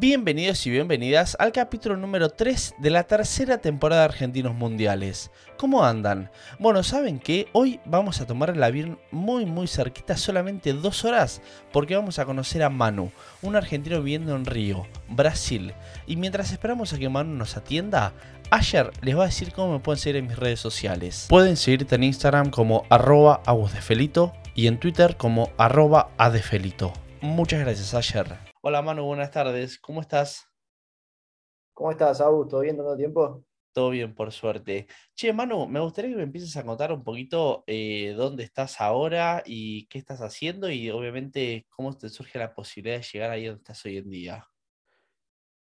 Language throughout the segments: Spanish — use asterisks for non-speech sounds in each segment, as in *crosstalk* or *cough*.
Bienvenidos y bienvenidas al capítulo número 3 de la tercera temporada de Argentinos Mundiales. ¿Cómo andan? Bueno, ¿saben que Hoy vamos a tomar el avión muy muy cerquita, solamente dos horas, porque vamos a conocer a Manu, un argentino viviendo en Río, Brasil. Y mientras esperamos a que Manu nos atienda, Ayer les va a decir cómo me pueden seguir en mis redes sociales. Pueden seguirte en Instagram como arroba Felito y en Twitter como arroba adefelito. Muchas gracias, Ayer. Hola Manu, buenas tardes. ¿Cómo estás? ¿Cómo estás, Augusto? ¿Todo bien todo tiempo? Todo bien, por suerte. Che, Manu, me gustaría que me empieces a contar un poquito eh, dónde estás ahora y qué estás haciendo y obviamente cómo te surge la posibilidad de llegar ahí donde estás hoy en día.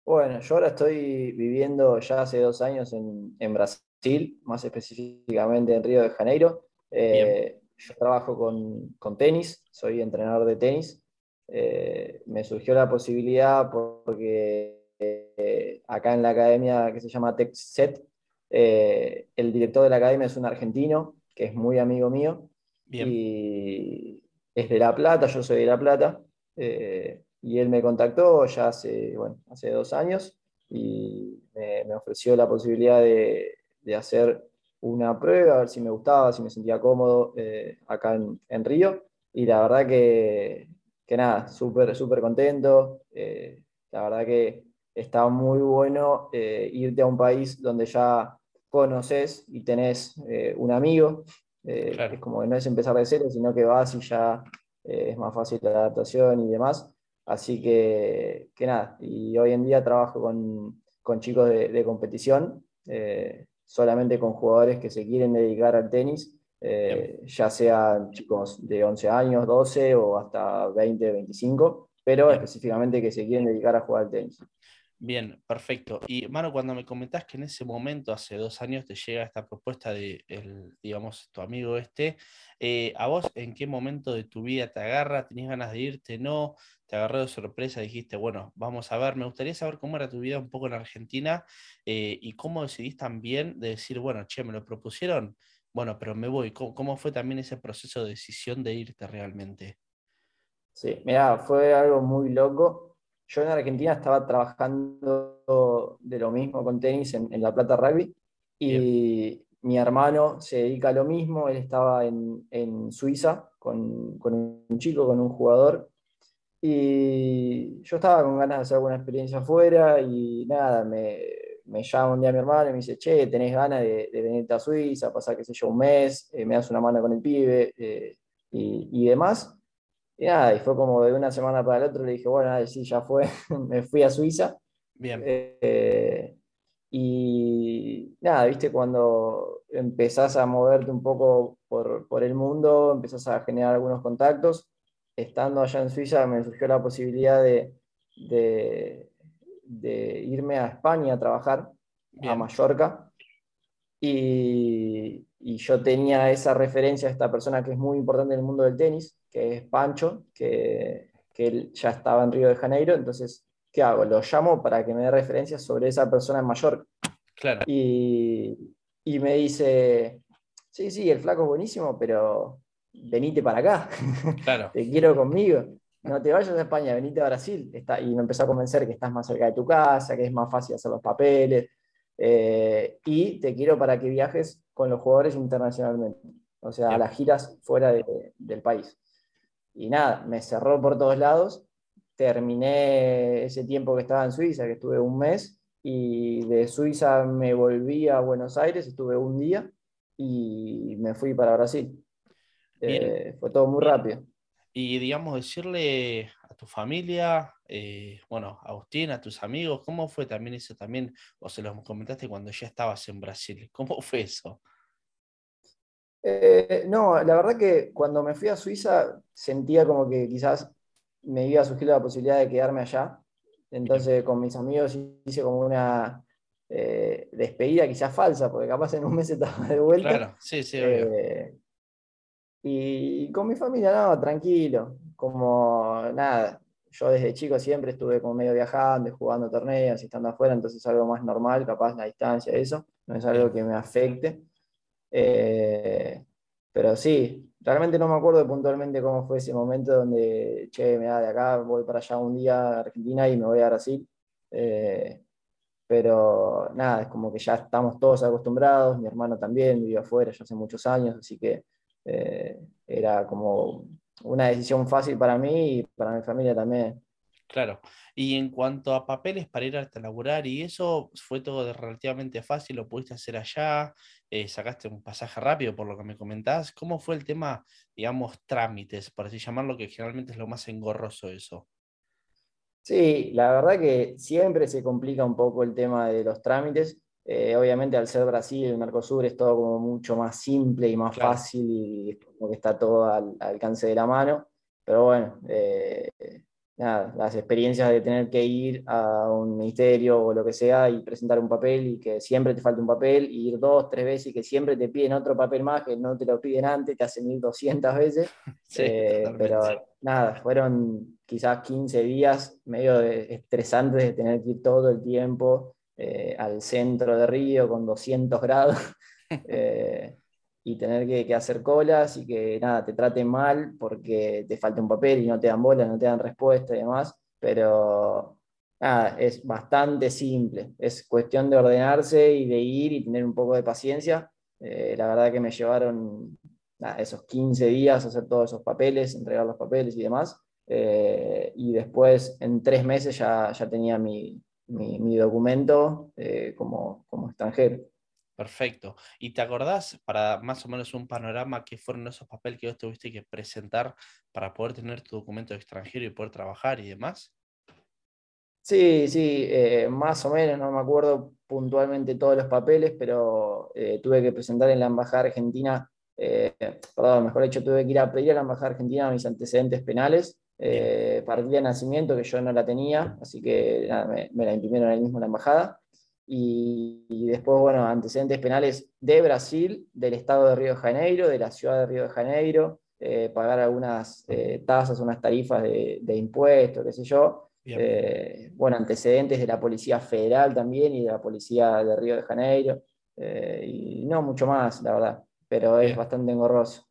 Bueno, yo ahora estoy viviendo ya hace dos años en, Brasil, más específicamente en Río de Janeiro. Eh, yo trabajo con, con tenis, soy entrenador de tenis eh, me surgió la posibilidad porque eh, acá en la academia que se llama TechSet, eh, el director de la academia es un argentino que es muy amigo mío y es de La Plata, yo soy de La Plata, y él me contactó ya hace, bueno, hace dos años y me, ofreció la posibilidad de, hacer una prueba, a ver si me gustaba, si me sentía cómodo acá en, en Río. Y la verdad que que nada, súper, súper contento. Eh, la verdad que está muy bueno eh, irte a un país donde ya conoces y tenés eh, un amigo. Es como que no es empezar de cero, sino que vas y ya es más fácil la adaptación y demás. Así que, que nada, y hoy en día trabajo con, con chicos de, de competición, solamente con jugadores que se quieren dedicar al tenis eh, ya sean chicos de 11 años, 12 o hasta 20, 25, pero específicamente que se quieren dedicar a jugar al tenis. Bien, perfecto. Y Mano, cuando me comentás que en ese momento, hace dos años, te llega esta propuesta de, el, digamos, tu amigo este, eh, ¿a vos en qué momento de tu vida te agarra? ¿Tenías ganas de irte? ¿No? ¿Te agarró de sorpresa? Dijiste, bueno, vamos a ver. Me gustaría saber cómo era tu vida un poco en Argentina eh, y cómo decidís también de decir, bueno, che, me lo propusieron, bueno, pero me voy. ¿Cómo, fue también ese proceso de decisión de irte realmente? Sí, mira, fue algo muy loco. Yo en Argentina estaba trabajando de lo mismo con tenis en, La Plata Rugby y mi hermano se dedica a lo mismo. Él estaba en, Suiza con, con un chico, con un jugador y yo estaba con ganas de hacer alguna experiencia afuera y nada, me, me llama un día mi hermano y me dice, che, ¿tenés ganas de, de venirte a Suiza, pasar, qué sé yo, un mes, eh, me das una mano con el pibe eh, y, demás? Y nada, y fue como de una semana para la otra, le dije, bueno, sí, ya fue, *laughs* me fui a Suiza. Bien. Eh, y nada, viste, cuando empezás a moverte un poco por, por el mundo, empezás a generar algunos contactos. Estando allá en Suiza me surgió la posibilidad de, de de irme a España a trabajar, a Mallorca, y, yo tenía esa referencia a esta persona que es muy importante en el mundo del tenis, que es Pancho, que, él ya estaba en Río de Janeiro, entonces, ¿qué hago? Lo llamo para que me dé referencias sobre esa persona en Mallorca. Claro. Y, y me dice, sí, sí, el flaco es buenísimo, pero venite para acá. *laughs* Claro. Te quiero conmigo no te vayas a España, venite a Brasil. Está, y me empezó a convencer que estás más cerca de tu casa, que es más fácil hacer los papeles. Eh, y te quiero para que viajes con los jugadores internacionalmente, o sea, a las giras fuera del país. Y nada, me cerró por todos lados. Terminé ese tiempo que estaba en Suiza, que estuve un mes, y de Suiza me volví a Buenos Aires, estuve un día y me fui para Brasil. Eh, fue todo muy rápido y digamos, decirle a tu familia, eh, bueno, a Agustín, a tus amigos, ¿cómo fue también eso también? O se los comentaste cuando ya estabas en Brasil, ¿cómo *laughs* fue eso? Eh, no, la verdad que cuando me fui a Suiza sentía como que quizás me iba a surgir la posibilidad de quedarme allá. Entonces con mis amigos hice como una eh, despedida quizás falsa, porque capaz en un mes estaba de vuelta. Claro, sí, sí. Y con mi familia, no, tranquilo, como nada. Yo desde chico siempre estuve como medio viajando, jugando torneos y estando afuera, entonces es algo más normal, capaz la distancia, eso, no es algo que me afecte. Eh, pero sí, realmente no me acuerdo puntualmente cómo fue ese momento donde, che, me da de acá, voy para allá un día a Argentina y me voy a Brasil. Eh, pero nada, es como que ya estamos todos acostumbrados, mi hermano también vivió afuera ya hace muchos años, así que eh, era como una decisión fácil para mí y para mi familia también. Claro. Y en cuanto a papeles para ir a laburar y eso, ¿fue todo relativamente fácil? ¿Lo pudiste hacer allá? Eh, ¿Sacaste un pasaje rápido por lo que me comentás? ¿Cómo fue el tema, digamos, trámites, por así llamarlo, que generalmente es lo más engorroso eso? Sí, la verdad que siempre se complica un poco el tema de los trámites. Eh, obviamente al ser Brasil, el Mercosur es todo como mucho más simple y más fácil y como que está todo al, alcance de la mano. Pero bueno, eh, nada, las experiencias de tener que ir a un ministerio o lo que sea y presentar un papel y que siempre te falta un papel, y ir dos, tres veces y que siempre te piden otro papel más que no te lo piden antes, te hacen ir 200 veces. *laughs* Eh, pero nada, fueron quizás 15 días medio estresantes de tener que ir todo el tiempo eh, al centro de Río con 200 grados. *laughs* Eh, y tener que, hacer colas y que nada, te traten mal porque te falta un papel y no te dan bola, no te dan respuesta y demás, pero nada, es bastante simple, es cuestión de ordenarse y de ir y tener un poco de paciencia. Eh, la verdad que me llevaron esos 15 días a hacer todos esos papeles, entregar los papeles y demás, eh, y después en tres meses ya, ya tenía mi, mi, documento eh, como, como extranjero. Perfecto. ¿Y te acordás, para más o menos un panorama, qué fueron esos papeles que vos tuviste que presentar para poder tener tu documento extranjero y poder trabajar y demás? Sí, sí, eh, más o menos, no me acuerdo puntualmente todos los papeles, pero eh, tuve que presentar en la Embajada Argentina, eh, perdón, mejor dicho, tuve que ir a pedir a la Embajada Argentina mis antecedentes penales, partida de nacimiento que yo no la tenía, así que me, me, la imprimieron ahí mismo en la Embajada. Y, después, bueno, antecedentes penales de Brasil, del estado de Río de Janeiro, de la ciudad de Río de Janeiro, eh, pagar algunas eh, tasas, unas tarifas de, impuestos, qué sé yo. Eh, bueno, antecedentes de la Policía Federal también y de la Policía de Río de Janeiro. y no mucho más, la verdad, pero es bastante engorroso.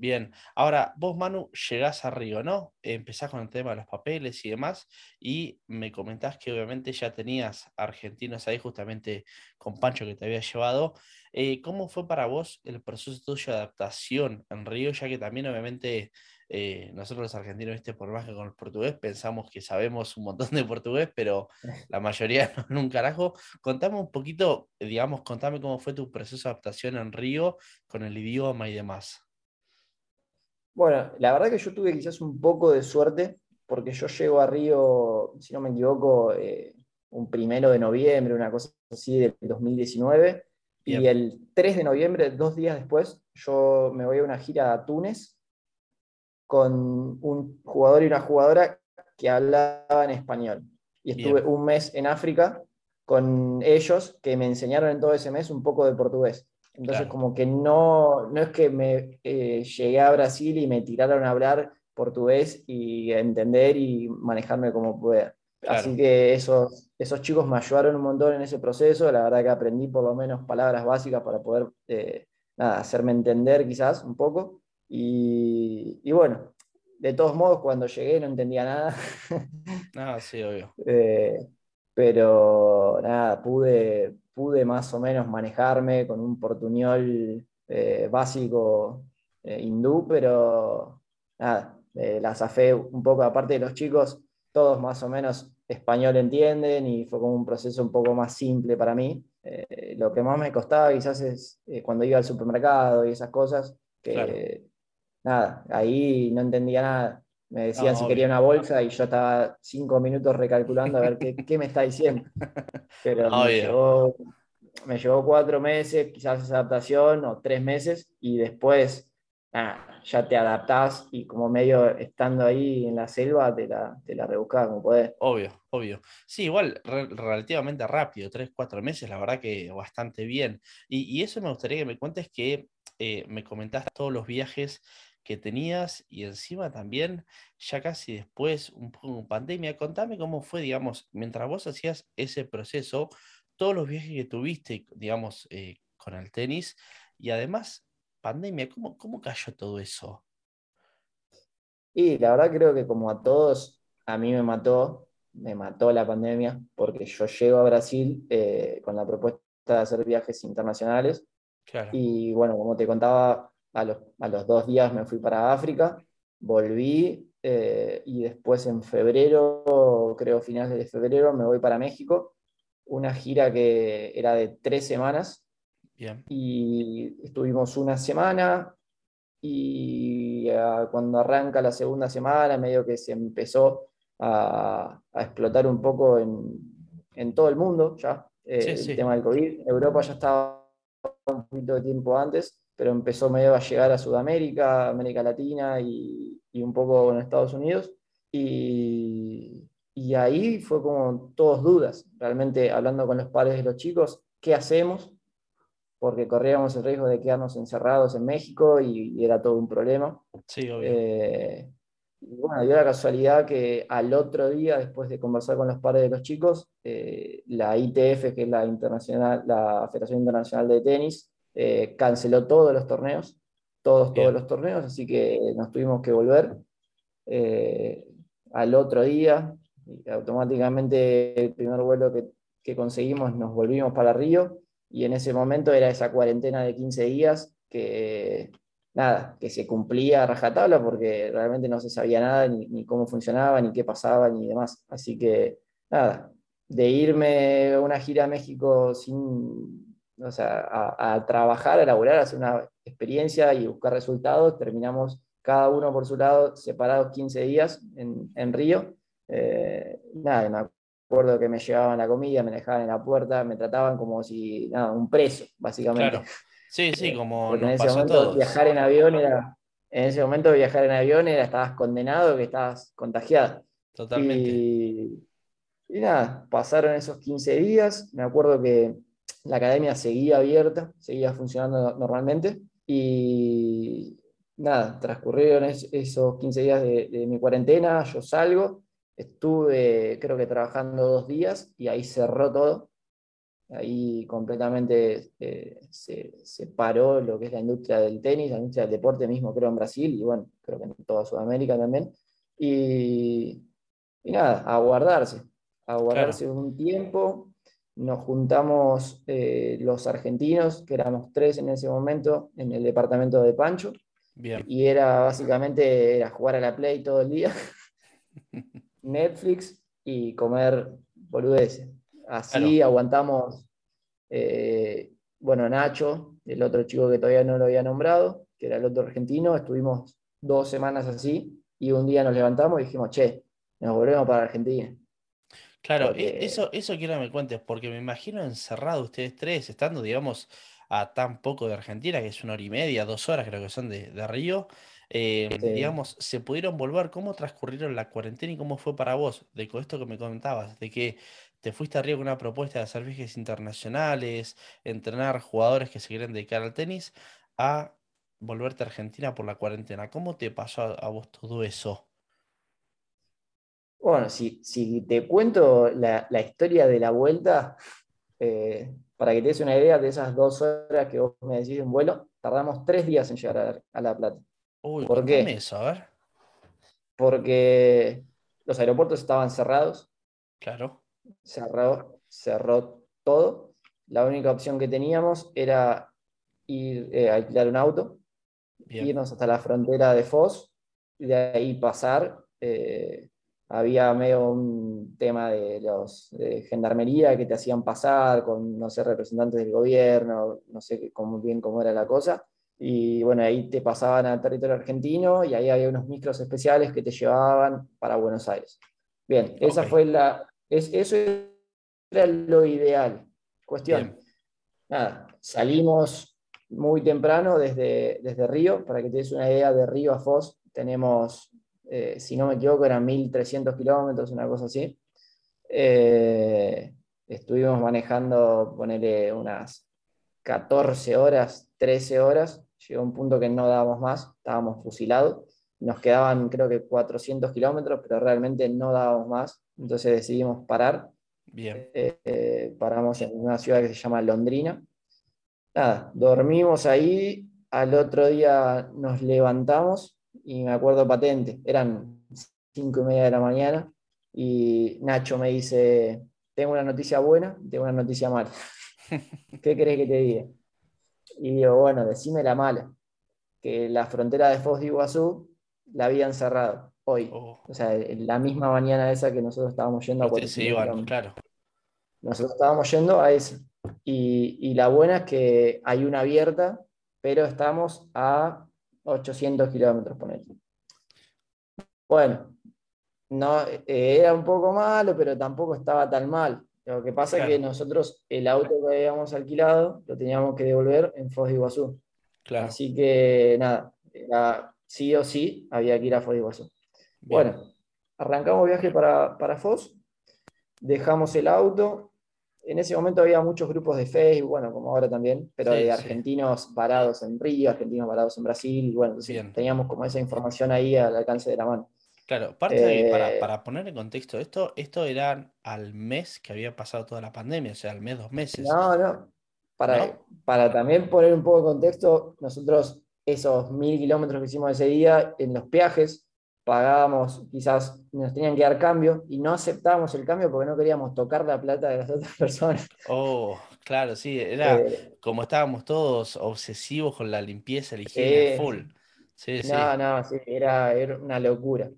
Bien, ahora vos Manu llegás a Río, ¿no? Empezás con el tema de los papeles y demás y me comentás que obviamente ya tenías argentinos ahí justamente con Pancho que te había llevado. Eh, ¿Cómo fue para vos el proceso tuyo de adaptación en Río? Ya que también obviamente eh, nosotros los argentinos, ¿viste? por más que con el portugués pensamos que sabemos un montón de portugués, pero *laughs* la mayoría no un carajo. Contame un poquito, digamos, contame cómo fue tu proceso de adaptación en Río con el idioma y demás. Bueno, la verdad que yo tuve quizás un poco de suerte, porque yo llego a Río, si no me equivoco, eh, un primero de noviembre, una cosa así del 2019, y el 3 de noviembre, dos días después, yo me voy a una gira a Túnez con un jugador y una jugadora que hablaban español. Y estuve un mes en África con ellos que me enseñaron en todo ese mes un poco de portugués. Entonces, como que no, no es que me eh, llegué a Brasil y me tiraron a hablar portugués y a entender y manejarme como pueda. Así que esos, esos chicos me ayudaron un montón en ese proceso. La verdad que aprendí por lo menos palabras básicas para poder eh, hacerme entender quizás un poco. Y, y, bueno, de todos modos, cuando llegué no entendía nada. Ah, sí, obvio. *laughs* Eh, pero nada, pude, pude más o menos manejarme con un portuñol eh, básico eh, hindú, pero nada, eh, la zafé un poco, aparte de los chicos, todos más o menos español entienden y fue como un proceso un poco más simple para mí. lo que más me costaba quizás es cuando iba al supermercado y esas cosas, que nada, ahí no entendía nada. Me decían si quería una bolsa y yo estaba cinco minutos recalculando a ver qué, me está diciendo. *laughs* Pero me, llevó, cuatro meses, quizás esa adaptación, o tres meses, y después ya te adaptás y como medio estando ahí en la selva te la, te la rebuscás como podés. Obvio, obvio. Sí, igual relativamente rápido, tres, cuatro meses, la verdad que bastante bien. Y, eso me gustaría que me cuentes que eh, me comentaste todos los viajes que tenías y encima también, ya casi después, un poco en pandemia, contame cómo fue, digamos, mientras vos hacías ese proceso, todos los viajes que tuviste, digamos, eh, con el tenis y además pandemia. ¿Cómo, cómo cayó todo eso? Y la verdad creo que como a todos, a mí me mató, me mató la pandemia, porque yo llego a Brasil eh, con la propuesta de hacer viajes internacionales. Y bueno, como te contaba, a los, a los dos días me fui para África, volví eh, y después en febrero, creo finales de febrero, me voy para México. Una gira que era de tres semanas. Y estuvimos una semana y ah, cuando arranca la segunda semana, medio que se empezó a, explotar un poco en, todo el mundo ya eh, el tema del COVID. Europa ya estaba un poquito de tiempo antes, pero empezó medio a llegar a Sudamérica, América Latina y, y un poco en Estados Unidos. Y, y, ahí fue como todos dudas, realmente hablando con los padres de los chicos, ¿qué hacemos? Porque corríamos el riesgo de quedarnos encerrados en México y, era todo un problema. Sí, obvio. Eh, y bueno, dio la casualidad que al otro día, después de conversar con los padres de los chicos, eh, la ITF, que es la, internacional, la Federación Internacional de Tenis, eh, canceló todos los torneos todos, todos los torneos, así que nos tuvimos que volver eh, al otro día. Y automáticamente el primer vuelo que, que, conseguimos nos volvimos para Río y en ese momento era esa cuarentena de 15 días que nada, que se cumplía a rajatabla porque realmente no se sabía nada ni, ni, cómo funcionaba, ni qué pasaba, ni demás. Así que nada, de irme a una gira a México sin o sea, a, trabajar, a laburar, a hacer una experiencia y buscar resultados. Terminamos cada uno por su lado, separados 15 días en, en Río. Eh, nada, me acuerdo que me llevaban la comida, me dejaban en la puerta, me trataban como si, nada, un preso, básicamente. Claro. Sí, sí, eh, como Porque en ese momento viajar en avión era, en ese momento viajar en avión era, estabas condenado, que estabas contagiado. Totalmente. Y, y nada, pasaron esos 15 días, me acuerdo que la academia seguía abierta, seguía funcionando normalmente y nada, transcurrieron esos 15 días de, mi cuarentena, yo salgo, estuve creo que trabajando dos días y ahí cerró todo, ahí completamente eh, se, paró lo que es la industria del tenis, la industria del deporte mismo creo en Brasil y bueno, creo que en toda Sudamérica también. Y, nada, a guardarse, a guardarse un tiempo, nos juntamos eh, los argentinos, que éramos tres en ese momento, en el departamento de Pancho. Y era básicamente era jugar a la Play todo el día, *laughs* Netflix y comer boludeces. Así aguantamos, eh, bueno, Nacho, el otro chico que todavía no lo había nombrado, que era el otro argentino, estuvimos dos semanas así y un día nos levantamos y dijimos, che, nos volvemos para Argentina. Claro, e- eso, eso quiero que me cuentes, porque me imagino encerrado ustedes tres, estando, digamos, a tan poco de Argentina, que es una hora y media, dos horas creo que son de, Río, eh, digamos, se pudieron volver, ¿cómo transcurrieron la cuarentena y cómo fue para vos? De esto que me comentabas, de que te fuiste a Río con una propuesta de hacer viajes internacionales, entrenar jugadores que se quieren dedicar al tenis, a volverte a Argentina por la cuarentena. ¿Cómo te pasó a vos todo eso? Bueno, si, te cuento la, historia de la vuelta, eh, para que te des una idea de esas dos horas que vos me decís en vuelo, tardamos tres días en llegar a, La Plata. Uy, ¿Por qué? Eso, a ver. Porque los aeropuertos estaban cerrados. Claro. Cerró, cerró todo. La única opción que teníamos era ir eh, a alquilar un auto, irnos hasta la frontera de Foz y de ahí pasar. Eh, había medio un tema de los de gendarmería que te hacían pasar con, no sé, representantes del gobierno, no sé cómo, bien cómo era la cosa. Y bueno, ahí te pasaban al territorio argentino y ahí había unos micros especiales que te llevaban para Buenos Aires. Bien, esa fue la, es, eso era lo ideal. Cuestión, nada, salimos muy temprano desde, desde Río, para que te des una idea, de Río a Foz tenemos eh, si no me equivoco eran 1300 kilómetros, una cosa así. Eh, estuvimos manejando, ponerle unas 14 horas, 13 horas, llegó un punto que no dábamos más, estábamos fusilados, nos quedaban creo que 400 kilómetros, pero realmente no dábamos más, entonces decidimos parar. Bien. Eh, paramos en una ciudad que se llama Londrina. Nada, dormimos ahí al otro día nos levantamos y me acuerdo patente, eran cinco y media de la mañana y Nacho me dice, tengo una noticia buena, tengo una noticia mala. *laughs* ¿Qué crees que te diga? Y digo, bueno, decime la mala, que la frontera de Foz de Iguazú la habían cerrado hoy. Oh. O sea, la misma mañana esa que nosotros estábamos yendo a se 45 iban, claro. Nosotros estábamos yendo a esa. Y, y la buena es que hay una abierta, pero estamos a 800 kilómetros, ponele. Bueno, no, eh, era un poco malo, pero tampoco estaba tan mal. Lo que pasa es que nosotros el auto que habíamos alquilado lo teníamos que devolver en Foz de Iguazú. Claro. Así que nada, era sí o sí había que ir a Foz de Iguazú. Bien. Bueno, arrancamos viaje para, para Foz, dejamos el auto. En ese momento había muchos grupos de Facebook, bueno, como ahora también, pero Sí, de sí. argentinos varados en Río, argentinos varados en Brasil, y bueno, entonces Bien. teníamos como esa información ahí al alcance de la mano. Claro, parte de, para, Eh, para poner en contexto esto, esto era al mes que había pasado toda la pandemia, o sea, al mes, dos meses. No, no. Para, ¿No? para también poner un poco de contexto, nosotros esos mil kilómetros que hicimos ese día, en los peajes, pagábamos, quizás nos tenían que dar cambio y no aceptábamos el cambio porque no queríamos tocar la plata de las *laughs* otras personas. Oh, claro, sí, era Eh, como estábamos todos obsesivos con la limpieza, la higiene Sí, full. Sí, sí, no, no, sí, era, era una locura.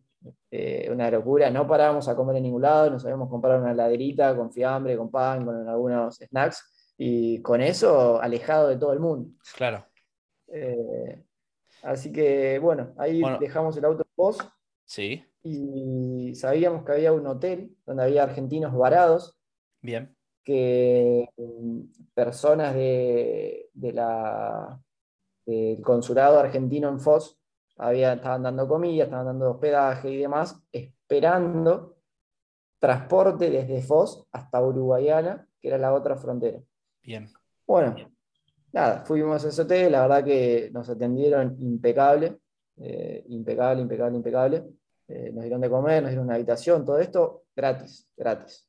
Eh, una locura. No parábamos a comer en ningún lado, nos habíamos comprado una heladerita con fiambre, con pan, con algunos snacks y con eso alejado de todo el mundo. claro. Eh, así que bueno, ahí Bueno. dejamos el auto Foz Sí, y sabíamos que había un hotel donde había argentinos varados, bien, que mm, personas de, de la, del consulado argentino en Foz había, estaban dando comida, estaban dando hospedaje y demás, esperando transporte desde Foz hasta Uruguayana, que era la otra frontera. bien. Bueno, nada, fuimos a ese hotel, la verdad que nos atendieron impecable, eh, impecable, impecable, impecable. Eh, nos dieron de comer, nos dieron una habitación, todo esto gratis, gratis.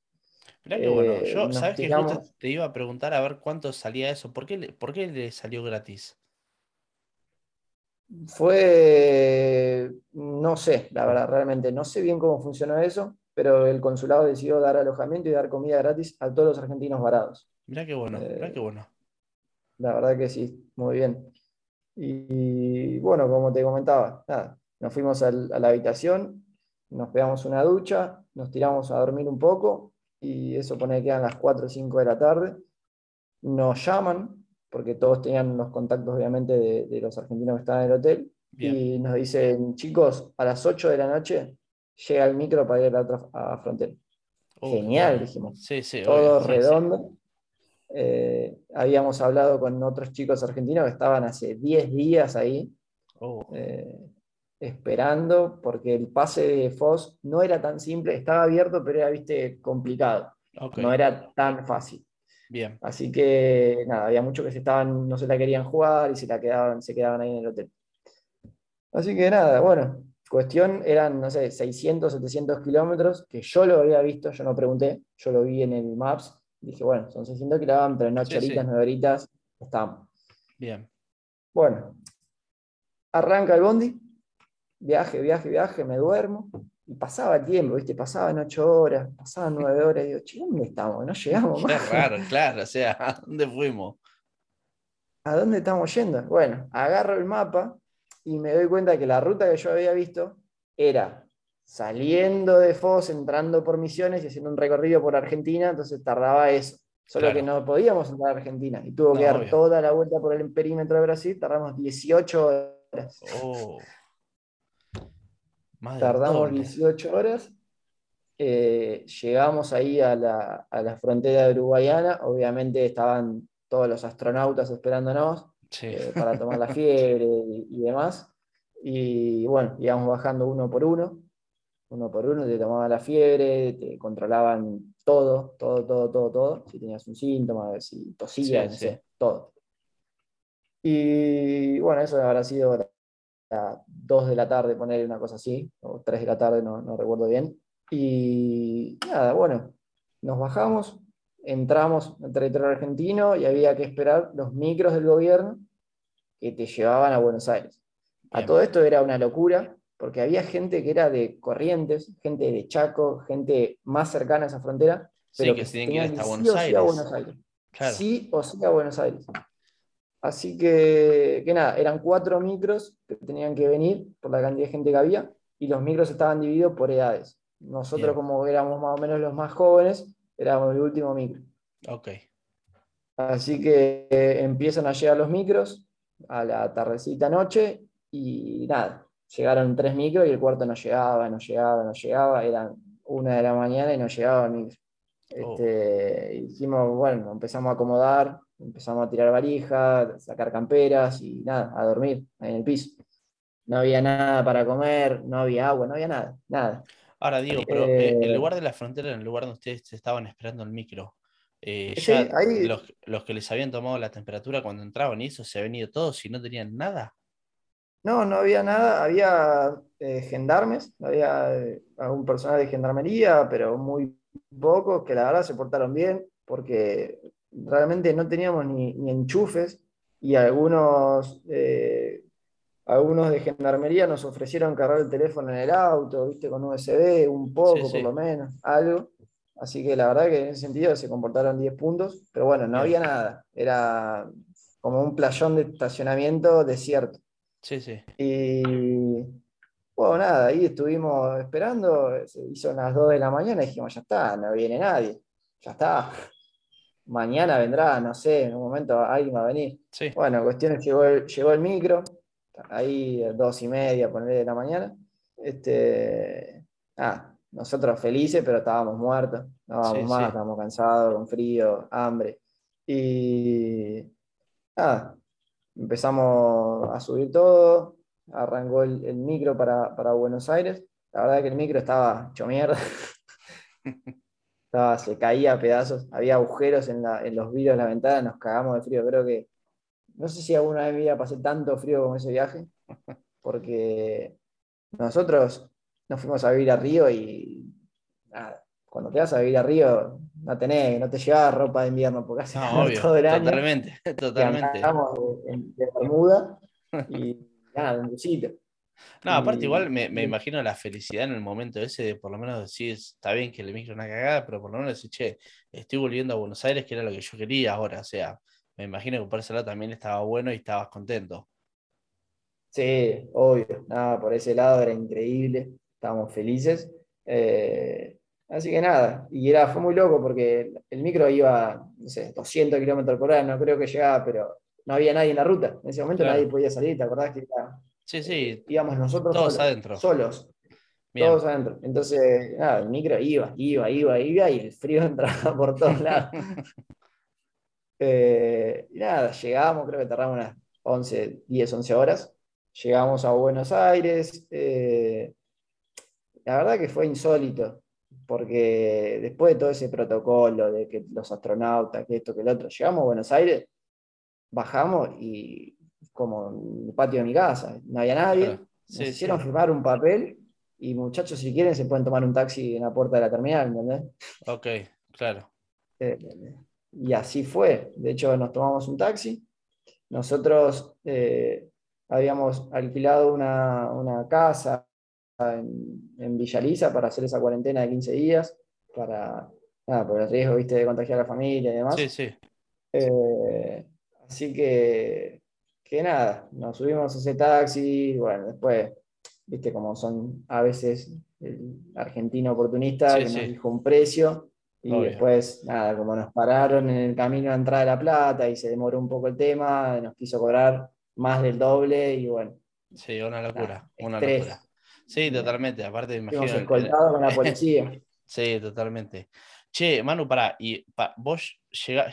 Mirá que bueno, Eh, yo, ¿sabes que justo tiramos- te iba a preguntar a ver cuánto salía eso? ¿Por qué, le- por qué le salió gratis? Fue, no sé, la verdad, realmente no sé bien cómo funcionó eso, pero el consulado decidió dar alojamiento y dar comida gratis a todos los argentinos varados. Mirá qué bueno, mirá qué bueno. La verdad que sí, muy bien. Y, bueno, como te comentaba, nada, nos fuimos al- a la habitación, nos pegamos una ducha, nos tiramos a dormir un poco y eso pone que eran las 4 o 5 de la tarde. Nos llaman, porque todos tenían los contactos obviamente de, de los argentinos que estaban en el hotel, Bien, y nos dicen, chicos, a las 8 de la noche llega el micro para ir a la otra a frontera. Oh, Genial, dijimos Sí, sí, todo obvio, sí. Eh, habíamos hablado con otros chicos argentinos que estaban hace 10 días ahí Oh, eh, esperando, porque el pase de Foz no era tan simple, estaba abierto, pero era, viste, complicado, ok, no era tan fácil. bien, Así que nada, había muchos que se estaban, no se la querían jugar y se la quedaban, se quedaban ahí en el hotel. Así que nada, bueno, cuestión eran, no sé, 600, 700 kilómetros, que yo lo había visto, yo no pregunté, yo lo vi en el Maps, dije, bueno, son 600 kilómetros, en 8 Sí, sí. horitas, 9 horitas, estamos. bien. Bueno, arranca el bondi, viaje, viaje, viaje, me duermo, y pasaba el tiempo, ¿viste? Pasaban 8 horas, pasaban 9 horas, y digo, che, ¿dónde estamos? No llegamos más. raro, *laughs* claro, o sea, ¿a dónde fuimos? ¿A dónde estamos yendo? Bueno, agarro el mapa y me doy cuenta que la ruta que yo había visto era saliendo de Foz, entrando por Misiones y haciendo un recorrido por Argentina, entonces tardaba eso. Solo Claro. que no podíamos entrar a Argentina y tuvo que dar obvio. toda la vuelta por el perímetro de Brasil, tardamos 18 horas. Oh, Tardamos doble. 18 horas. eh, llegamos ahí a la, a la frontera Uruguayana. Obviamente estaban todos los astronautas esperándonos Sí, eh, para tomar la *laughs* fiebre y, y demás. Y bueno, íbamos bajando uno por uno. Uno por uno te tomaban la fiebre, te controlaban todo, todo, todo, todo, todo. Si tenías un síntoma, si tosías, Sí, no sí. sé, todo. Y bueno, eso habrá sido a las 2 de la tarde, poner una cosa así, o 3 de la tarde, no, no recuerdo bien. Y nada, bueno, nos bajamos, entramos en territorio argentino y había que esperar los micros del gobierno que te llevaban a Buenos Aires. A todo esto era una locura, porque había gente que era de Corrientes, gente de Chaco, gente más cercana a esa frontera, pero que, tenían que ir hasta Buenos, Aires. a Buenos Aires. Sí o sí a Buenos Aires. Así que, que nada, eran cuatro micros que tenían que venir por la cantidad de gente que había, y los micros estaban divididos por edades. Nosotros, como éramos más o menos los más jóvenes, éramos el último micro. Ok. Así que eh, empiezan a llegar los micros a la tardecita noche y nada, llegaron tres micros y el cuarto no llegaba, no llegaba, no llegaba, eran una de la mañana y no llegaba el micro. Oh. Este, hicimos, bueno, empezamos a acomodar, empezamos a tirar valijas, sacar camperas y nada, a dormir en el piso. No había nada para comer, no había agua, no había nada, nada. Ahora digo, pero eh, en el eh, lugar de la frontera, en el lugar donde ustedes estaban esperando el micro, eh, ya los, que les habían tomado la temperatura cuando entraban y eso, se habían ido todos y no tenían nada. No, no había nada, había gendarmes, había algún personal de gendarmería, pero muy pocos que la verdad se portaron bien, porque realmente no teníamos ni, ni enchufes y algunos algunos de gendarmería nos ofrecieron cargar el teléfono en el auto, viste, con USB, un poco por lo menos, algo. Así que la verdad que en ese sentido se comportaron 10 puntos, pero bueno, no había nada. Era como un playón de estacionamiento desierto. Sí, sí. Y bueno, nada, ahí estuvimos esperando, se hizo las 2 de la mañana y dijimos, ya está, no viene nadie, ya está. Mañana vendrá, no sé, en un momento alguien va a venir. Sí. Bueno, cuestiones, llegó el, llegó el micro, ahí dos y media, ponerle de la mañana. Este, ah, nosotros felices, pero estábamos muertos, no vamos más, estábamos cansados, con frío, hambre. Y nada, empezamos a subir todo, arrancó el, micro para, Buenos Aires. La verdad es que el micro estaba hecho mierda. *laughs* estaba, se caía a pedazos, había agujeros en, en los vidrios de la ventana, nos cagamos de frío. Creo que no sé si alguna vez en mi vida pasé tanto frío con ese viaje, porque nosotros nos fuimos a vivir a Río y nada, cuando te vas a vivir a Río no tenés, no te llevas ropa de invierno porque hace todo el año. Totalmente, totalmente. Estamos de, Bermuda y *laughs* nada, un busito. No, aparte igual me, me, imagino la felicidad en el momento ese de por lo menos decir, está bien que le micro una cagada, pero por lo menos decir, che, estoy volviendo a Buenos Aires, que era lo que yo quería ahora, o sea, me imagino que por ese lado también estaba bueno y estabas contento. Sí, obvio. Nada, por ese lado era increíble. Estábamos felices. Eh, así que nada, y era, fue muy loco porque el micro iba, no sé, 200 kilómetros por hora, no creo que llegaba, pero no había nadie en la ruta. En ese momento nadie podía salir, ¿te acordás que Sí, sí. Íbamos nosotros todos adentro. Solos. Todos adentro. Entonces, nada, el micro iba, iba, iba, iba y el frío *laughs* entraba por todos lados. *laughs* Eh, nada, llegamos, creo que tardamos unas 11, 10, 11 horas. Llegamos a Buenos Aires. Eh, la verdad que fue insólito, porque después de todo ese protocolo de que los astronautas, que esto, que el otro, llegamos a Buenos Aires, bajamos y como en el patio de mi casa, no había nadie. se hicieron firmar un papel y muchachos, si quieren, se pueden tomar un taxi en la puerta de la terminal, ¿entendés? Ok, claro. Eh, y así fue. De hecho, nos tomamos un taxi. Nosotros eh, habíamos alquilado una, casa en, en Villa para hacer esa cuarentena de 15 días, para, nada, por el riesgo, viste, de contagiar a la familia y demás. Sí, sí. Eh, así que, que nada, nos subimos a ese taxi, bueno, después, viste, como son a veces el argentino oportunista que nos dijo un precio, y después, nada, como nos pararon en el camino a entrar a La Plata y se demoró un poco el tema, nos quiso cobrar más del doble y bueno. Sí, una locura, una locura. Sí, totalmente. Aparte, imagino. escoltados con la *laughs* policía. sí, totalmente. Che, Manu, pará, y vos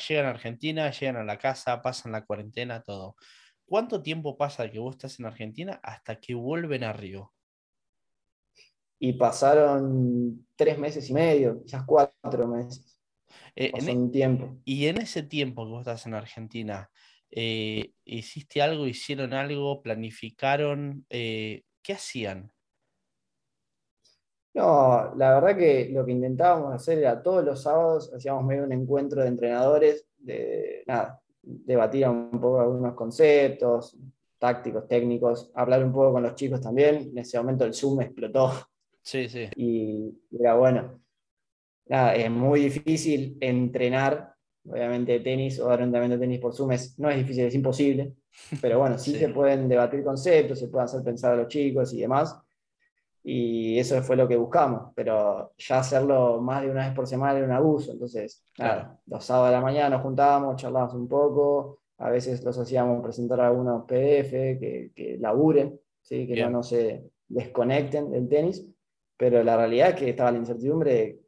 llegan a Argentina, llegan a la casa, pasan la cuarentena, todo. ¿Cuánto tiempo pasa que vos estás en Argentina hasta que vuelven a Río? y pasaron tres meses y medio, quizás cuatro meses. Eh, en un e tiempo. Y en ese tiempo que vos estás en Argentina, eh, ¿hiciste algo, hicieron algo, planificaron? Eh, ¿Qué hacían? No, la verdad que lo que intentábamos hacer era todos los sábados hacíamos medio un encuentro de entrenadores, de nada, debatir un poco algunos conceptos, tácticos, técnicos, hablar un poco con los chicos también. En ese momento el Zoom explotó. Sí, sí. Y era bueno. Nada, es muy difícil entrenar, obviamente, tenis o dar un de tenis por Zoom. no es difícil, es imposible. Pero bueno, sí, se pueden debatir conceptos, se pueden hacer pensar a los chicos y demás. Y eso fue lo que buscamos. Pero ya hacerlo más de una vez por semana era un abuso. Entonces, nada, los sábados de la mañana nos juntábamos, charlábamos un poco, a veces los hacíamos presentar algunos PDF que, que laburen, ¿sí? que no, se desconecten del tenis, pero la realidad es que estaba la incertidumbre de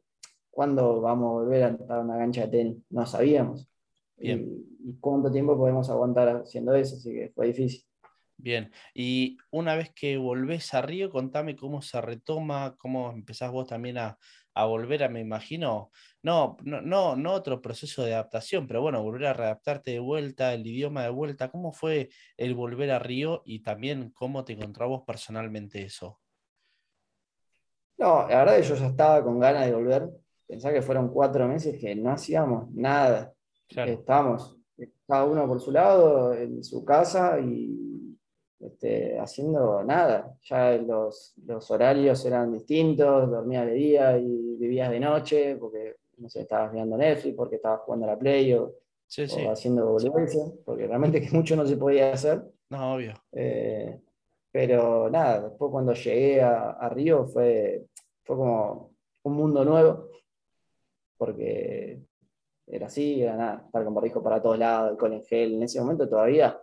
cuándo vamos a volver a entrar a una cancha de tenis, no sabíamos. Y, cuánto tiempo podemos aguantar haciendo eso, así que fue difícil. Bien, y una vez que volvés a Río, contame cómo se retoma, cómo empezás vos también a, a volver a, me imagino, no, no, no, no otro proceso de adaptación, pero bueno, volver a readaptarte de vuelta, el idioma de vuelta. ¿Cómo fue el volver a Río y también cómo te encontrabas personalmente eso? No, la verdad que yo ya estaba con ganas de volver. Pensá que fueron cuatro meses que no hacíamos nada. Estábamos cada uno por su lado, en su casa y este, haciendo nada. Ya los, los horarios eran distintos, dormías de día y vivías de noche, porque no sé, estabas mirando Netflix, porque estabas jugando a la Play o, haciendo boludeces, porque realmente que *laughs* mucho no se podía hacer. No, obvio. Eh, pero nada, después cuando llegué a, Río fue, fue como un mundo nuevo, porque era así, era nada, estar con barrijo para todos lados, alcohol en gel, en ese momento todavía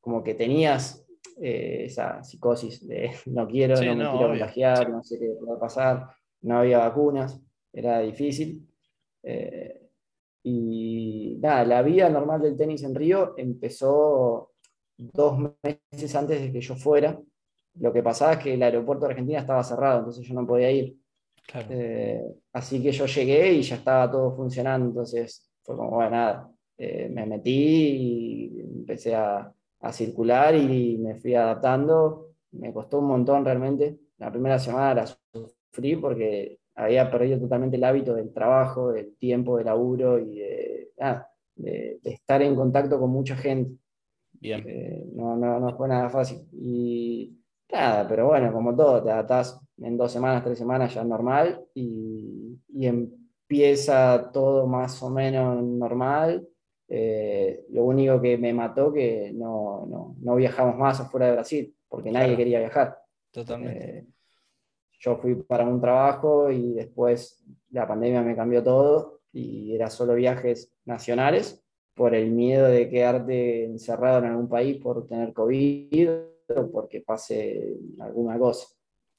como que tenías eh, esa psicosis de *laughs* no quiero, no me quiero contagiar, no sé qué puede pasar, no había vacunas, era difícil. Eh, y nada, la vida normal del tenis en Río empezó dos meses antes de que yo fuera. Lo que pasaba es que el aeropuerto de Argentina estaba cerrado, entonces yo no podía ir. Eh, así que yo llegué y ya estaba todo funcionando, entonces fue como, bueno, nada, eh, me metí y empecé a, a, circular y me fui adaptando. Me costó un montón realmente. La primera semana la sufrí porque había perdido totalmente el hábito del trabajo, del tiempo de laburo y de, de, estar en contacto con mucha gente. Bien. Eh, no, no, no, fue nada fácil. Y nada, pero bueno, como todo, te adaptás en dos semanas, tres semanas ya normal y, y empieza todo más o menos normal. Eh, lo único que me mató que no, no, no, viajamos más afuera de Brasil, porque nadie quería viajar. Totalmente. Eh, yo fui para un trabajo y después la pandemia me cambió todo y era solo viajes nacionales por el miedo de quedarte encerrado en algún país por tener COVID o porque pase alguna cosa.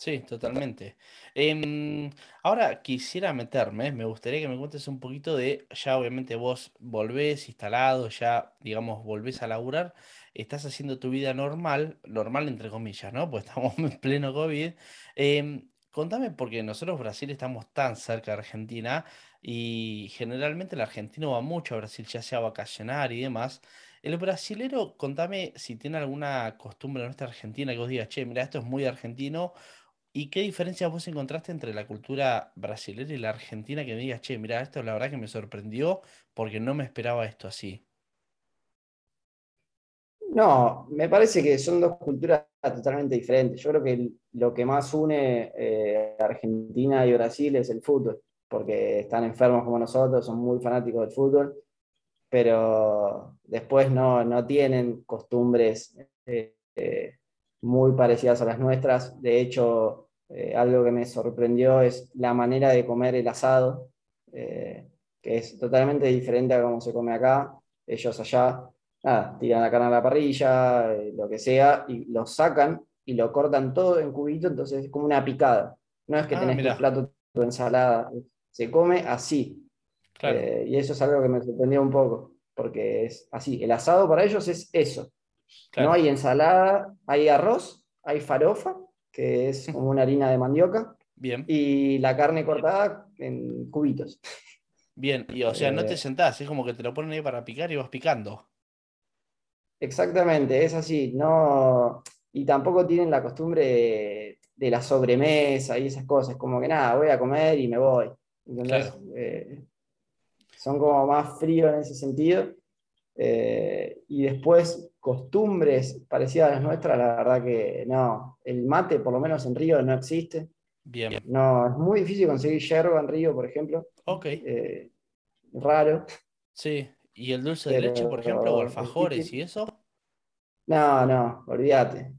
Sí, totalmente. Em, ahora quisiera meterme, me gustaría que me cuentes un poquito de, ya obviamente vos volvés instalado, ya digamos volvés a laburar, estás haciendo tu vida normal, normal entre comillas, ¿no? Pues *laughs* estamos en pleno COVID. Em, Contame, porque nosotros Brasil estamos tan cerca de Argentina y generalmente el argentino va mucho a Brasil, ya sea a vacacionar y demás. El brasilero, contame si tiene alguna costumbre nuestra Argentina que vos digas, che, mira, esto es muy argentino. ¿Y qué diferencias vos encontraste entre la cultura brasilera y la argentina que me digas, che, mira, esto la verdad que me sorprendió porque no me esperaba esto así? No, me parece que son dos culturas totalmente diferentes. Yo creo que lo que más une eh, Argentina y Brasil es el fútbol, porque están enfermos como nosotros, son muy fanáticos del fútbol, pero después no, tienen costumbres eh, eh, muy parecidas a las nuestras. De hecho, algo que me sorprendió es la manera de comer el asado, que es totalmente diferente a cómo se come acá. Ellos allá nada, tiran la carne a la parrilla, eh, lo que sea, y lo sacan y lo cortan todo en cubito, entonces es como una picada. No es que ah, tenés tu plato, tu ensalada, se come así. Eh, y eso es algo que me sorprendió un poco, porque es así. El asado para ellos es eso. No hay ensalada, hay arroz, hay farofa, que es *laughs* como una harina de mandioca. Bien. Y la carne cortada en cubitos. Bien, y o sea, no te eh, sentás, es como que te lo ponen ahí para picar y vas picando. Exactamente, es así. No, y tampoco tienen la costumbre de, la sobremesa y esas cosas, como que nada, voy a comer y me voy. Eh, son como más fríos en ese sentido. Eh, y después, costumbres parecidas a las nuestras, la verdad que no. El mate, por lo menos en Río, no existe. Bien. No, es muy difícil conseguir yerba en Río, por ejemplo. Ok. Eh, raro. Sí. ¿Y el dulce de leche, por ejemplo, o alfajores y eso? No, no, olvídate.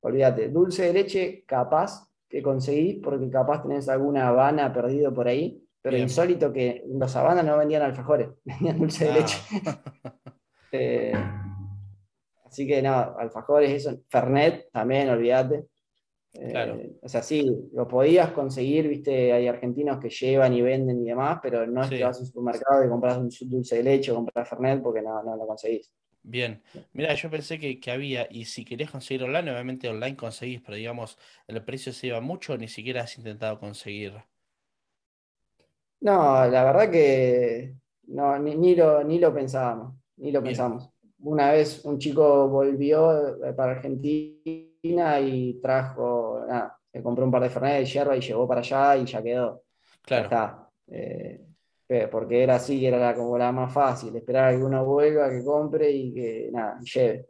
Olvídate. Dulce de leche, capaz que conseguí, porque capaz tenés alguna habana perdido por ahí, pero insólito que los habanas no vendían alfajores, *laughs* vendían dulce de leche. Ah. *laughs* Eh, así que no, alfajores, eso, Fernet también, olvídate. Eh, Claro. O sea, sí, lo podías conseguir, viste, hay argentinos que llevan y venden y demás, pero no es Sí. que vas a un supermercado y compras un dulce de leche o compras Fernet porque no, no lo conseguís. Bien. Mira, yo pensé que, que había, y si querías conseguir online, obviamente online conseguís, pero digamos, el precio se iba mucho, ni siquiera has intentado conseguir. No, la verdad que no, ni, ni lo, ni lo pensábamos, ni lo Bien. pensamos. Una vez un chico volvió eh, para Argentina y trajo, nada, se compró un par de Fernet de hierba y llevó para allá y ya quedó. Claro. está. Eh, pe- porque era así, era la- como la más fácil, esperar a que uno vuelva, que compre y que nada, lleve.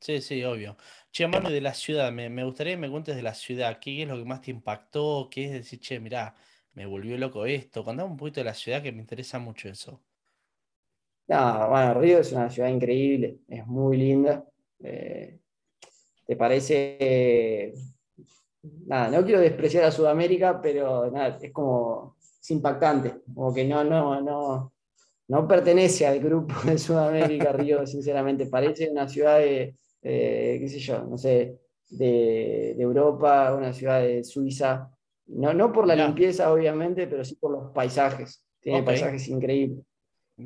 Sí, sí, obvio. Che, Manu, de la ciudad, me, me gustaría que me cuentes de la ciudad. ¿Qué es lo que más te impactó? ¿Qué es decir, che, mirá, me volvió loco esto? Contame un poquito de la ciudad que me interesa mucho eso. No, bueno, Río es una ciudad increíble, es muy linda. Eh, ¿te parece? Nada, no quiero despreciar a Sudamérica, pero nada, es como, es impactante, como que no, no, no, no pertenece al grupo de Sudamérica, *laughs* Río, sinceramente. Parece una ciudad de, eh, qué sé yo, no sé, de, de Europa, una ciudad de Suiza. No, no por la limpieza, obviamente, pero sí por los paisajes. Tiene paisajes increíbles.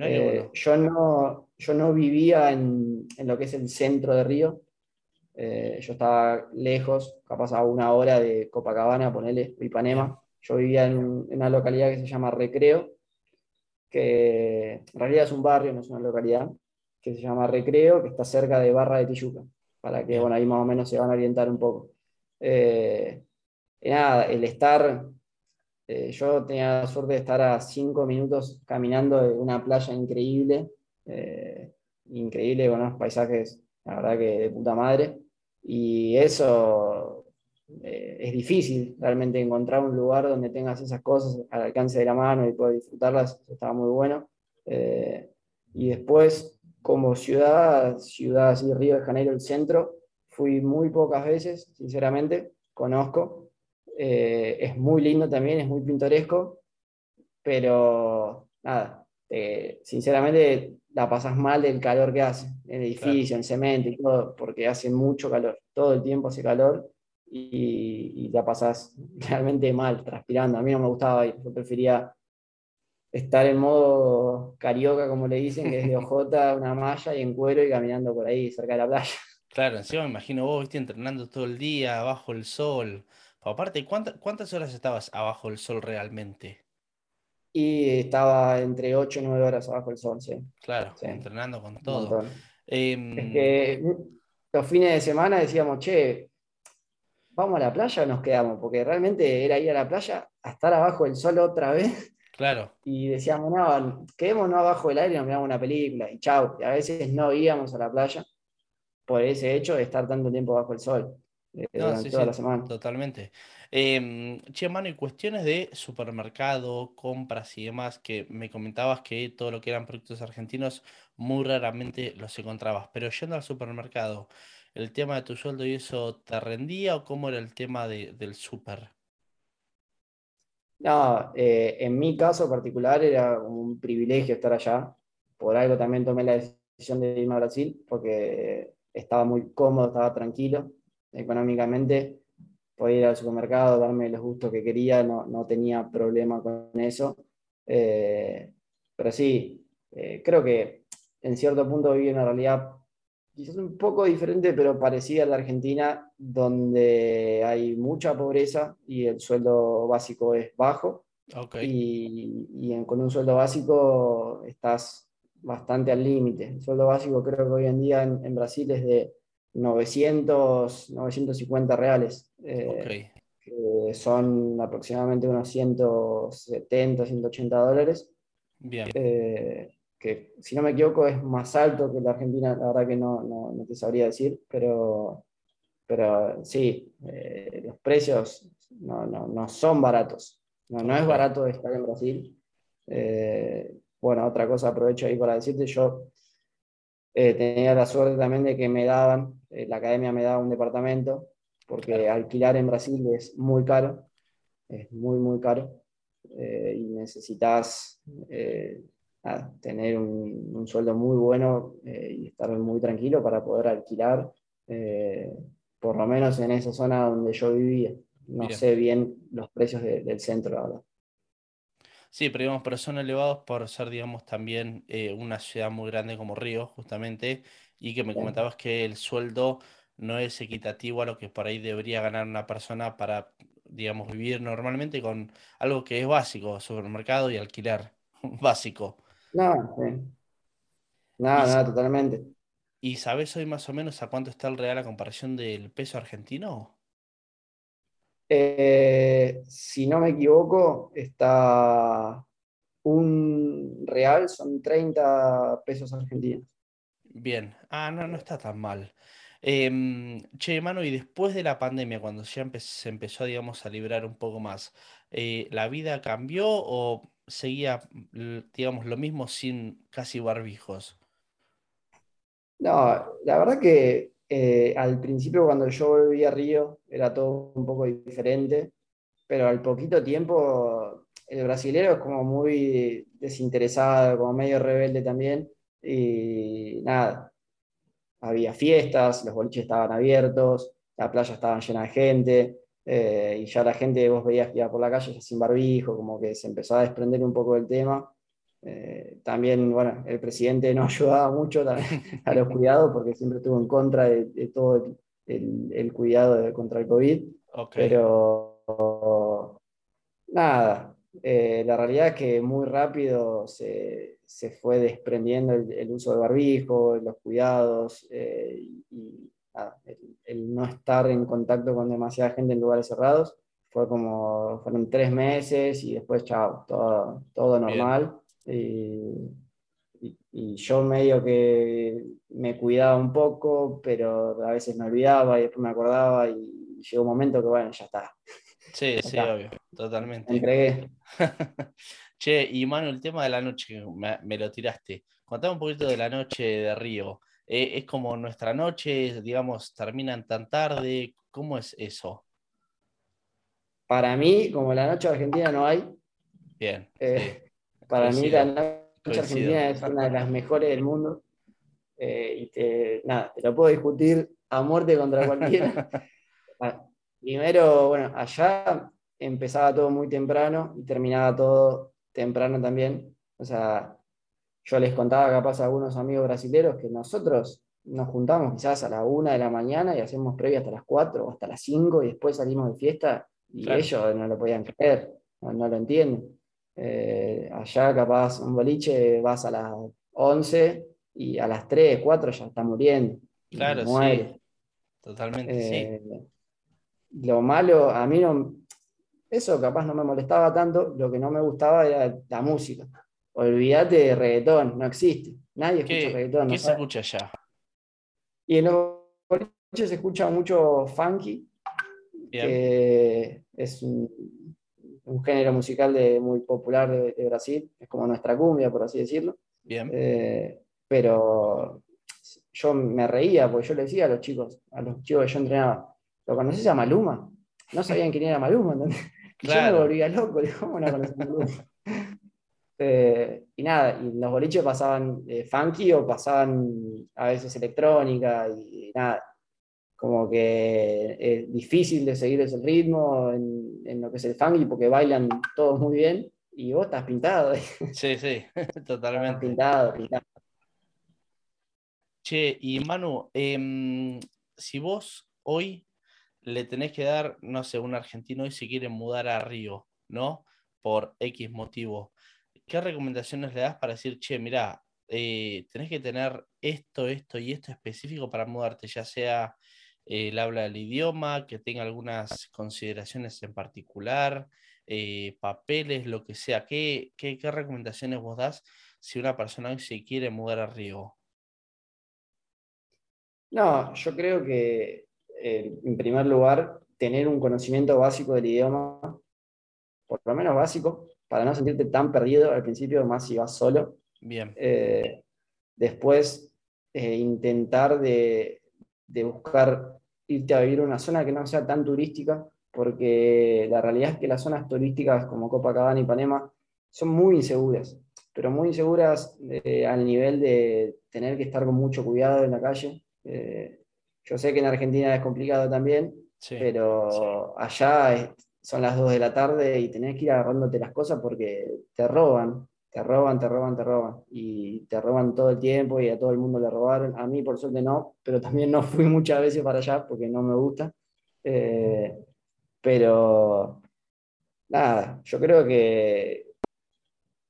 Eh, yo, no, yo no vivía en, en lo que es el centro de Río. Eh, yo estaba lejos, capaz a una hora de Copacabana, ponele, Ipanema. Yo vivía en, un- en una localidad que se llama Recreo, que en realidad es un barrio, no es una localidad, que se llama Recreo, que está cerca de Barra de Tijuca, para que bueno, ahí más o menos se van a orientar un poco. Eh, nada, el estar eh, yo tenía la suerte de estar a cinco minutos caminando de una playa increíble, eh, increíble con unos paisajes, la verdad que de puta madre. Y eso eh, es difícil realmente encontrar un lugar donde tengas esas cosas al alcance de la mano y puedas disfrutarlas, estaba muy bueno. Y después, como ciudad, ciudad así, Río de Janeiro, el centro, fui muy pocas veces, sinceramente, conozco. Eh, es muy lindo también, es muy pintoresco, pero nada, eh, sinceramente la pasas mal del calor que hace, en el edificio, en cemento y todo, porque hace mucho calor, todo el tiempo hace calor y, y la pasas *laughs* realmente mal, transpirando. A mí no me gustaba ir, yo prefería estar en modo carioca, como le dicen, que es de *laughs* ojota, una malla y en cuero y caminando por ahí cerca de la playa. Claro, encima me imagino vos, viste, entrenando todo el día, bajo el sol. Aparte, ¿cuánta- ¿cuántas horas estabas abajo del sol realmente? Y estaba entre 8 y 9 horas abajo del sol, sí, Claro, Sí, entrenando con todo. Em, Es que los fines de semana decíamos, che, ¿vamos a la playa o nos quedamos? Porque realmente era ir a la playa a estar abajo del sol otra vez claro, *laughs* y decíamos, no, quedémonos abajo del aire y nos miramos una película y chau. Y a veces no íbamos a la playa por ese hecho de estar tanto tiempo bajo el sol eh, no, durante sí, toda sí, la semana. totalmente. Em, che, mano, y cuestiones de supermercado, compras y demás, que me comentabas que todo lo que eran productos argentinos muy raramente los encontrabas. Pero yendo al supermercado, ¿el tema de tu sueldo y eso te rendía o cómo era el tema de- del súper? No, eh, en mi caso particular era un privilegio estar allá. Por algo también tomé la decisión de irme a Brasil, porque estaba muy cómodo, estaba tranquilo económicamente. Podía ir al supermercado, darme los gustos que quería, no, no tenía problema con eso. Eh, pero sí, eh, creo que en cierto punto viví una realidad quizás un poco diferente, pero parecida a la Argentina, donde hay mucha pobreza y el sueldo básico es bajo. Ok, Y, y en- con un sueldo básico estás bastante al límite. El sueldo básico creo que hoy en día en, en Brasil es de 900, 950 reales, eh, ok, que son aproximadamente unos 170, 180 dólares bien, eh, que si no me equivoco es más alto que la Argentina, la verdad que no, no, te sabría decir, pero, pero sí, eh, los precios no, no, son baratos. No, no es barato estar en Brasil. Eh, bueno, otra cosa aprovecho ahí para decirte, yo eh, tenía la suerte también de que me daban, la academia me daba un departamento, porque alquilar en Brasil es muy caro, es muy, muy caro, y necesitas tener un, sueldo muy bueno eh, y estar muy tranquilo para poder alquilar, eh, por lo menos en esa zona donde yo vivía. No sé bien los precios del centro, ahora. Sí, pero, digamos, pero son elevados por ser, digamos, también eh, una ciudad muy grande como Río, justamente, y que me comentabas que el sueldo no es equitativo a lo que por ahí debería ganar una persona para, digamos, vivir normalmente con algo que es básico, supermercado y alquiler, *laughs* básico. No, sí. Nada, nada, totalmente. ¿Y sabes hoy más o menos a cuánto está el real a comparación del peso argentino? Eh, si no me equivoco, está un real, son 30 pesos argentinos. Bien, ah, no, no está tan mal. Em, che, mano, y después de la pandemia, cuando ya se empezó, digamos, a librar un poco más, eh, ¿la vida cambió o seguía, digamos, lo mismo sin casi barbijos? No, la verdad que eh, al principio cuando yo volví a Río era todo un poco diferente, pero al poquito tiempo el brasilero es como muy desinteresado, como medio rebelde también, y nada, había fiestas, los boliches estaban abiertos, la playa estaba llena de gente, eh, y ya la gente, vos veías que iba por la calle sin barbijo, como que se empezó a desprender un poco del tema. Eh, también, bueno, el presidente no *laughs* ayudaba mucho a los cuidados porque siempre estuvo en contra de, todo el, cuidado contra el COVID. Pero nada, eh, la realidad es que muy rápido se, se fue desprendiendo el, uso de barbijo, los cuidados y el, no estar en contacto con demasiada gente en lugares cerrados. Fue como, fueron tres meses y después, chao, todo, todo normal. Y, yo medio que me cuidaba un poco, pero a veces me olvidaba y después me acordaba y llegó un momento que, bueno, ya está. Sí, sí, obvio, totalmente. Me entregué. *laughs* che, y Manu, el tema de la noche, me, me, lo tiraste. Contame un poquito de la noche de Río. Eh, es como nuestra noche, digamos, terminan tan tarde. ¿Cómo es eso? Para mí, como la noche argentina no hay. Bien. Eh, para mí la noche argentina es una de las mejores del mundo. Eh, y te, nada, te lo puedo discutir a muerte contra *laughs* cualquiera. Ah, primero, bueno, allá empezaba todo muy temprano y terminaba todo temprano también. O sea, yo les contaba capaz a algunos amigos brasileños que nosotros nos juntamos quizás a la una de la mañana y hacemos previa hasta las 4 o hasta las 5 y después salimos de fiesta y ellos no lo podían creer, no, lo entienden. Eh, allá capaz un boliche vas a las 11 y a las 3, 4 ya está muriendo. Claro, sí. Totalmente, sí. Eh, lo malo, a mí no, eso capaz no me molestaba tanto, lo que no me gustaba era la música olvídate de reggaetón, no existe. Nadie escucha reggaetón. ¿Qué se escucha allá? Y en los colegios se escucha mucho funky, que es un, género musical de, muy popular de, Brasil, es como nuestra cumbia, por así decirlo. Bien. Eh, pero yo me reía porque yo le decía a los chicos, a los chicos que yo entrenaba, ¿lo conoces a Maluma? No sabían quién era Maluma, *laughs* Yo me volvía loco, ¿cómo no conoces a Maluma? *laughs* Eh, y nada, y los boliches pasaban eh, funky o pasaban a veces electrónica y, nada. Como que es difícil de seguir ese ritmo en, lo que es el funky porque bailan todos muy bien y vos estás pintado. *laughs* Sí, sí, *laughs* totalmente. pintado, pintado. Che, y Manu, em, si vos hoy le tenés que dar, no sé, un argentino y si quiere mudar a Río, ¿no? Por X motivo, ¿qué recomendaciones le das para decir, che, mira, eh, tenés que tener esto, esto y esto específico para mudarte, ya sea eh, el habla del idioma, que tenga algunas consideraciones en particular, eh, papeles, lo que sea. ¿Qué, qué, recomendaciones vos das si una persona se quiere mudar a Río? No, yo creo que eh, en primer lugar, tener un conocimiento básico del idioma, por lo menos básico, para no sentirte tan perdido al principio, más si vas solo. Bien. Eh, después, eh, intentar de, de, buscar irte a vivir a una zona que no sea tan turística, porque la realidad es que las zonas turísticas como Copacabana y Panema son muy inseguras, pero muy inseguras eh, al nivel de tener que estar con mucho cuidado en la calle. yo sé que en Argentina es complicado también, pero allá son las 2 de la tarde y tenés que ir agarrándote las cosas porque te roban, te roban, te roban, te roban. Y te roban todo el tiempo y a todo el mundo le robaron. A mí por suerte no, pero también no fui muchas veces para allá porque no me gusta. Eh, pero nada, yo creo que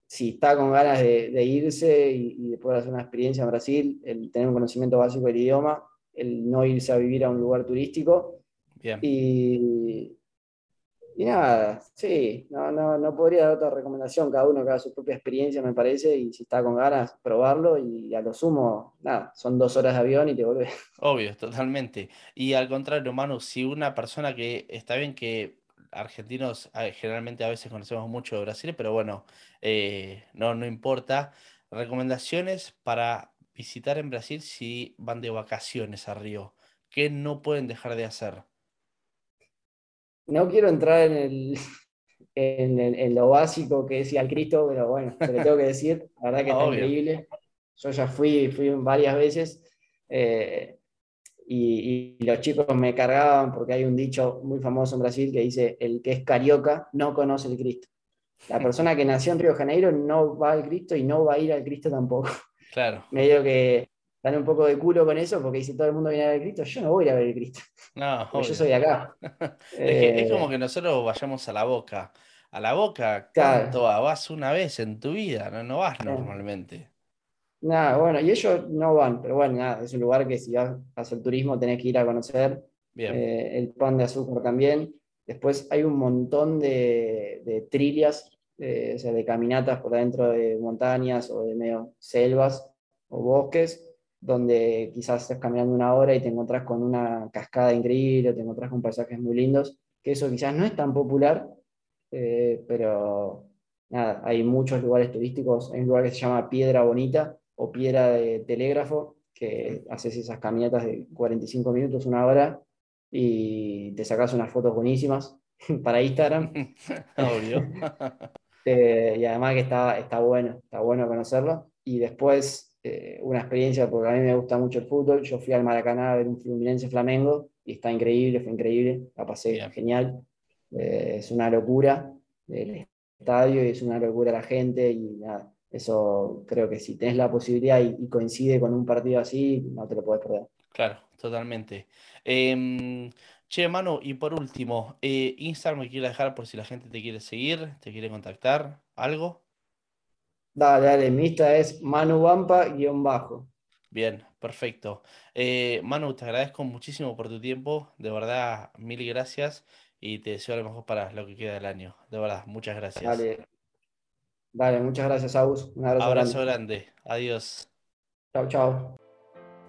si está con ganas de, irse y, y, de poder hacer una experiencia en Brasil, el tener un conocimiento básico del idioma, el no irse a vivir a un lugar turístico. Y, y nada, sí, no, no, no podría dar otra recomendación, cada uno que haga su propia experiencia, me parece, y si está con ganas, probarlo, y a lo sumo, nada, son dos horas de avión y te vuelves. *laughs* Obvio, totalmente. Y al contrario, Manu, si una persona que está bien que argentinos generalmente a veces conocemos mucho de Brasil, pero bueno, eh, no, no importa. Recomendaciones para visitar en Brasil si van de vacaciones a Río. ¿Qué no pueden dejar de hacer? No quiero entrar *laughs* en, el, en, lo básico que decía el Cristo, pero bueno, te lo tengo que decir, la verdad que es *laughs* increíble. Yo ya fui, fui varias veces eh, y, los chicos me cargaban porque hay un dicho muy famoso en Brasil que dice, el que es carioca no conoce el Cristo. La persona que nació en Río de Janeiro no va al Cristo y no va a ir al Cristo tampoco. Claro. *laughs* Medio que dan un poco de culo con eso porque dice todo el mundo viene a ver el Cristo, yo no voy a ir a ver el Cristo. No, *laughs* yo soy de acá. *laughs* es, como eh, que nosotros vayamos a la boca. A la boca, ¿cuánto vas? una vez en tu vida, no, no vas normalmente. Nada, bueno, y ellos no van, pero bueno, nada, es un lugar que si vas a hacer turismo tenés que ir a conocer. Eh, el pan de azúcar también. Después hay un montón de, de trillas, eh, o sea, de caminatas por dentro de montañas o de medio selvas o bosques, donde quizás estés caminando una hora y te encontrás con una cascada increíble, te encontrás con paisajes muy lindos, que eso quizás no es tan popular, eh, pero nada, hay muchos lugares turísticos, hay un lugar que se llama Piedra Bonita o Piedra de Telégrafo, que haces esas caminatas de 45 minutos, una hora, y te sacas unas fotos buenísimas *laughs* para Instagram. *laughs* Obvio. *laughs* Eh, y además que está, está bueno, está bueno conocerlo. Y después eh, una experiencia, porque a mí me gusta mucho el fútbol. Yo fui al Maracaná a ver un Fluminense Flamengo y está increíble, fue increíble, la pasé genial. Eh, es una locura el estadio y es una locura la gente y nada, eso creo que si tenés la posibilidad y, coincide con un partido así, no te lo puedes perder. Claro, totalmente. Eh, che, Manu, y por último, eh, Instagram me quiere dejar por si la gente te quiere seguir, te quiere contactar, algo. Dale, dale, mi Insta es manubampa-bajo. Bien, perfecto. Eh, Manu, te agradezco muchísimo por tu tiempo, de verdad, mil gracias y te deseo lo mejor para lo que queda del año. De verdad, muchas gracias. Dale, dale muchas gracias, Agus. Un abrazo, abrazo grande. Adiós. Chao, chao.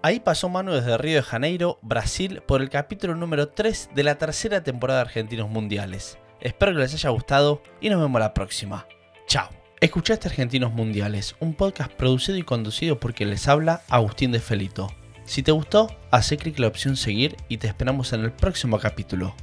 Ahí pasó Manu desde Río de Janeiro, Brasil, por el capítulo número 3 de la tercera temporada de Argentinos Mundiales. Espero que les haya gustado y nos vemos la próxima. Chao. Escuchaste Argentinos Mundiales, un podcast producido y conducido por quien les habla Agustín de Felito. Si te gustó, hace clic en la opción seguir y te esperamos en el próximo capítulo.